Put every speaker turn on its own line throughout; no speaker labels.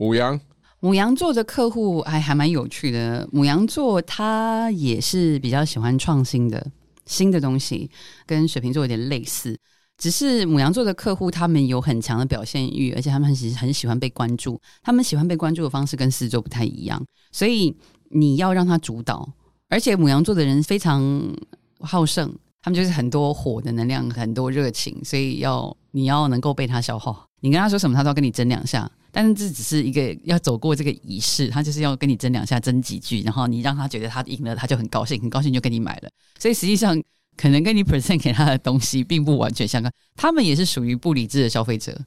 母羊，
母羊座的客户还还蛮有趣的。母羊座他也是比较喜欢创新的新的东西，跟水瓶座有点类似。只是母羊座的客户，他们有很强的表现欲，而且他们很很喜欢被关注。他们喜欢被关注的方式跟狮子座不太一样，所以你要让他主导。而且母羊座的人非常好胜，他们就是很多火的能量，很多热情，所以要你要能够被他消耗。你跟他说什么，他都要跟你争两下。但是这只是一个要走过这个仪式，他就是要跟你争两下，争几句，然后你让他觉得他赢了，他就很高兴，很高兴就跟你买了。所以实际上。可能跟你 present 给他的东西并不完全相关，他们也是属于不理智的消费者，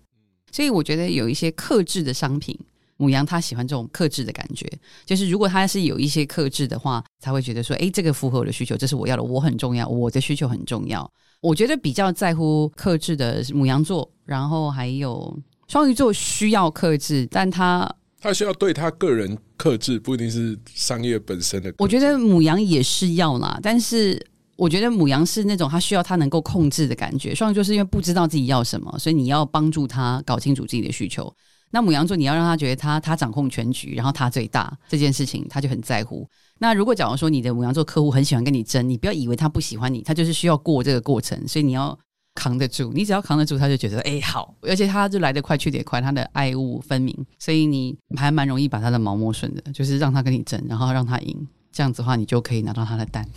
所以我觉得有一些克制的商品，母羊他喜欢这种克制的感觉，就是如果他是有一些克制的话，才会觉得说，哎，这个符合我的需求，这是我要的，我很重要，我的需求很重要。我觉得比较在乎克制的母羊座，然后还有双鱼座需要克制，但他
他需要对他个人克制，不一定是商业本身的。
我觉得母羊也是要啦，但是。我觉得母羊是那种他需要他能够控制的感觉，双鱼座是因为不知道自己要什么，所以你要帮助他搞清楚自己的需求。那母羊座你要让他觉得他他掌控全局，然后他最大这件事情他就很在乎。那如果假如说你的母羊座客户很喜欢跟你争，你不要以为他不喜欢你，他就是需要过这个过程，所以你要扛得住。你只要扛得住，他就觉得哎好，而且他就来得快去得快，他的爱物分明，所以你还蛮容易把他的毛摸顺的，就是让他跟你争，然后让他赢，这样子的话你就可以拿到他的单。